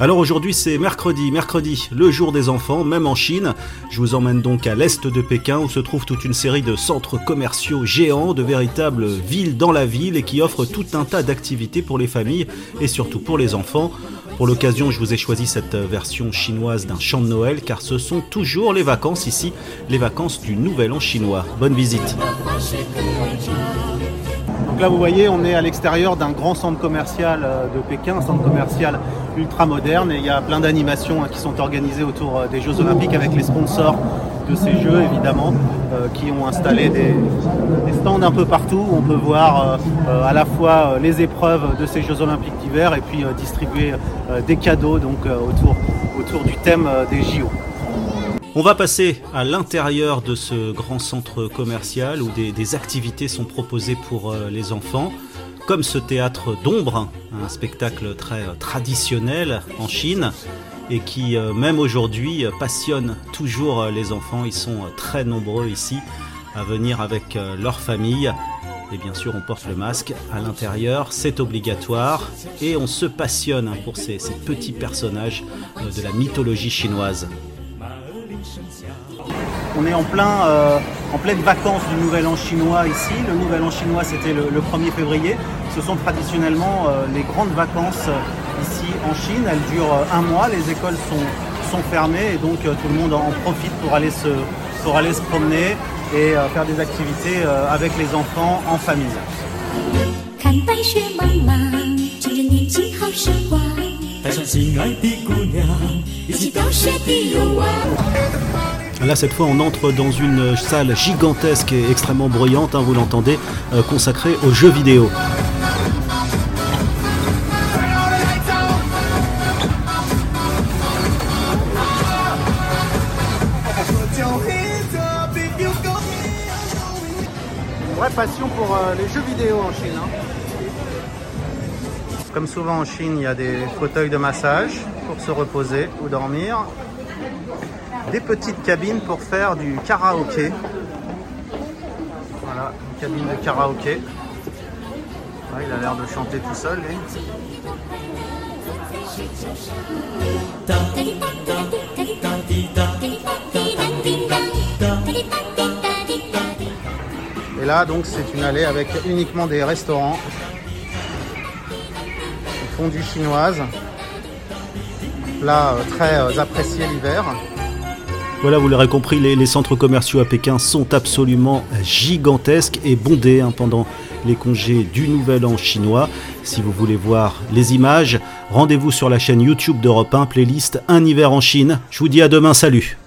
Alors aujourd'hui c'est mercredi, mercredi, le jour des enfants, même en Chine. Je vous emmène donc à l'est de Pékin où se trouve toute une série de centres commerciaux géants, de véritables villes dans la ville et qui offrent tout un tas d'activités pour les familles et surtout pour les enfants. Pour l'occasion, je vous ai choisi cette version chinoise d'un chant de Noël car ce sont toujours les vacances ici, les vacances du Nouvel An chinois. Bonne visite. Donc là, vous voyez, on est à l'extérieur d'un grand centre commercial euh, de Pékin, un centre commercial ultra moderne, et il y a plein d'animations hein, qui sont organisées autour euh, des Jeux Olympiques avec les sponsors de ces Jeux, évidemment, euh, qui ont installé des, stands un peu partout où on peut voir à la fois les épreuves de ces Jeux Olympiques d'hiver et puis distribuer des cadeaux donc autour, autour du thème des JO. On va passer à l'intérieur de ce grand centre commercial où des, activités sont proposées pour euh, les enfants, comme ce théâtre d'ombre, un spectacle très euh, traditionnel en Chine et qui, euh, même aujourd'hui, passionne toujours les enfants. Ils sont très nombreux ici à venir avec leur famille. Et bien sûr, on porte le masque à l'intérieur, c'est obligatoire. Et on se passionne pour ces petits personnages de la mythologie chinoise. On est en, euh, pleine vacances du Nouvel An chinois ici. Le Nouvel An chinois, c'était le, 1er février. Ce sont traditionnellement euh, les grandes vacances euh, ici en Chine. Elles durent un mois. Les écoles sont, sont fermées et donc tout le monde en profite pour aller se, pour aller se promener et faire des activités avec les enfants en famille. Là, cette fois, on entre dans une salle gigantesque et extrêmement bruyante, hein, vous l'entendez, euh, consacrée aux jeux vidéo. vraie passion pour euh, les jeux vidéo en Chine. Hein. Comme souvent en Chine, il y a des fauteuils de massage pour se reposer ou dormir des petites cabines pour faire du karaoké. Voilà, une cabine de karaoké. il a l'air de chanter tout seul. Et là, donc, c'est une allée avec uniquement des restaurants. Fondue chinoise. Là, euh, très euh, apprécié l'hiver. Voilà, vous l'aurez compris, les, centres commerciaux à Pékin sont absolument gigantesques et bondés hein, pendant les congés du Nouvel An chinois. Si vous voulez voir les images, rendez-vous sur la chaîne YouTube d'Europe 1, playlist Un hiver en Chine. Je vous dis à demain, salut